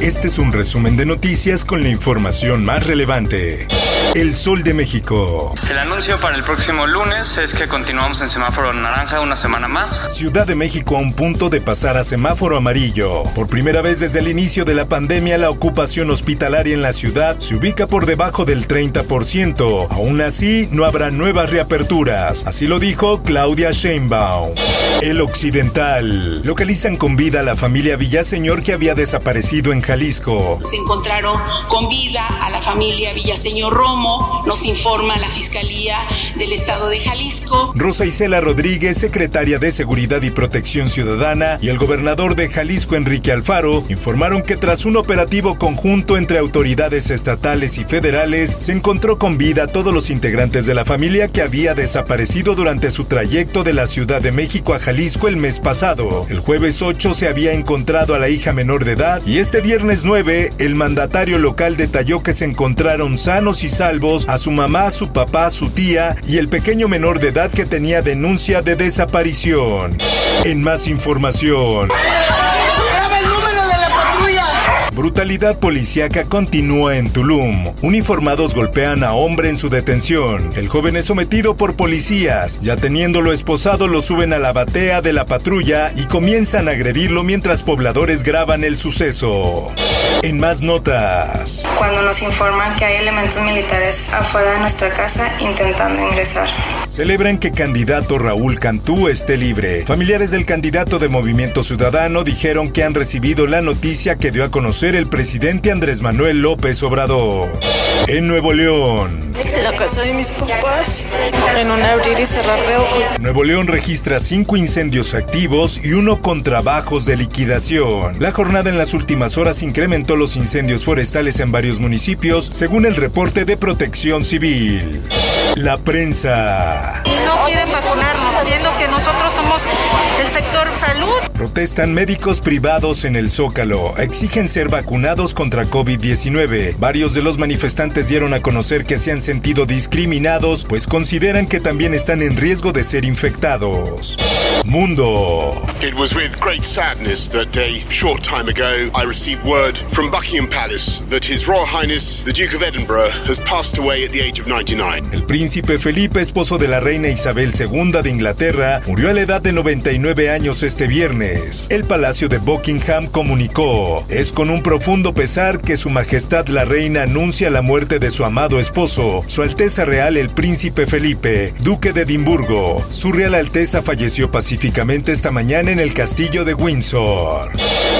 Este es un resumen de noticias con la información más relevante. El Sol de México. El anuncio para el próximo lunes es que continuamos en semáforo naranja una semana más. Ciudad de México a un punto de pasar a semáforo amarillo. Por primera vez desde el inicio de la pandemia, la ocupación hospitalaria en la ciudad se ubica por debajo del 30%. Aún así, no habrá nuevas reaperturas. Así lo dijo Claudia Sheinbaum. El Occidental. Localizan con vida a la familia Villaseñor que había desaparecido en Jalisco. Se encontraron con vida a la familia Villaseñor Romo nos informa la Fiscalía del Estado de Jalisco. Rosa Isela Rodríguez, secretaria de Seguridad y Protección Ciudadana, y el gobernador de Jalisco, Enrique Alfaro, informaron que tras un operativo conjunto entre autoridades estatales y federales, se encontró con vida a todos los integrantes de la familia que había desaparecido durante su trayecto de la Ciudad de México a Jalisco el mes pasado. El jueves 8 se había encontrado a la hija menor de edad y este viernes 9 el mandatario local detalló que se encontraron sanos y salvos a su mamá, su papá, su tía y el pequeño menor de edad que tenía denuncia de desaparición. En más información. Brutalidad policíaca continúa en Tulum. Uniformados golpean a hombre en su detención. El joven es sometido por policías. Ya teniéndolo esposado, lo suben a la batea de la patrulla y comienzan a agredirlo mientras pobladores graban el suceso. En más notas. Cuando nos informan que hay elementos militares afuera de nuestra casa intentando ingresar. Celebran que candidato Raúl Cantú esté libre. Familiares del candidato de Movimiento Ciudadano dijeron que han recibido la noticia que dio a conocer el presidente Andrés Manuel López Obrador. En Nuevo León. En la casa de mis papás, en un abrir y cerrar de ojos. Nuevo León registra cinco incendios activos y uno con trabajos de liquidación. La jornada en las últimas horas incrementó los incendios forestales en varios municipios, según el reporte de Protección Civil. La prensa. Y no quieren vacunarnos, siendo que nosotros somos el sector salud. Protestan médicos privados en el Zócalo. Exigen ser vacunados contra COVID-19. Varios de los manifestantes dieron a conocer que se han sentido discriminados, pues consideran que también están en riesgo de ser infectados. Mundo. It was with great sadness that a short time ago I received word from Buckingham Palace that His Royal Highness the Duke of Edinburgh has passed away at the age of 99. El príncipe Felipe, esposo de la reina Isabel II de Inglaterra, murió a la edad de 99 años este viernes. El Palacio de Buckingham comunicó, es con un profundo pesar que Su Majestad la Reina anuncia la muerte de su amado esposo, Su Alteza Real el Príncipe Felipe, Duque de Edimburgo. Su Real Alteza falleció pacíficamente esta mañana en el castillo de Windsor.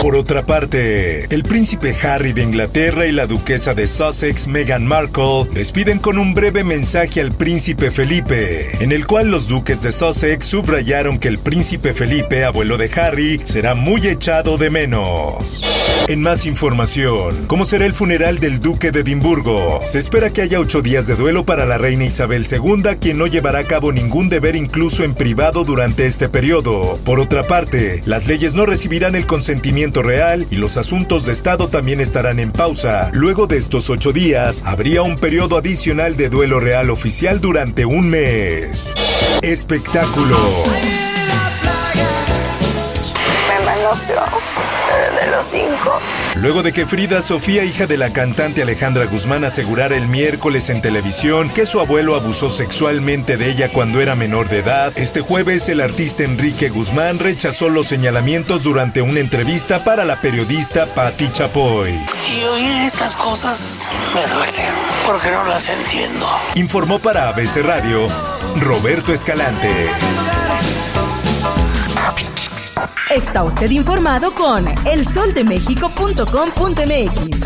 Por otra parte, el príncipe Harry de Inglaterra y la duquesa de Sussex, Meghan Markle, despiden con un breve mensaje al príncipe Felipe, en el cual los duques de Sussex subrayaron que el príncipe Felipe, abuelo de Harry, será muy echado de menos. En más información, ¿cómo será el funeral del duque de Edimburgo? Se espera que haya ocho días de duelo para la reina Isabel II, quien no llevará a cabo ningún deber incluso en privado durante este periodo. Por otra parte, las leyes no recibirán el consentimiento real y los asuntos de Estado también estarán en pausa. Luego de estos ocho días, habría un periodo adicional de duelo real oficial durante un mes. Espectáculo. de los cinco. Luego de que Frida Sofía, hija de la cantante Alejandra Guzmán, asegurara el miércoles en televisión que su abuelo abusó sexualmente de ella cuando era menor de edad, este jueves el artista Enrique Guzmán rechazó los señalamientos durante una entrevista para la periodista Patti Chapoy. Y oír estas cosas me duelen, porque no las entiendo. Informó para ABC Radio Roberto Escalante. Está usted informado con elsoldemexico.com.mx.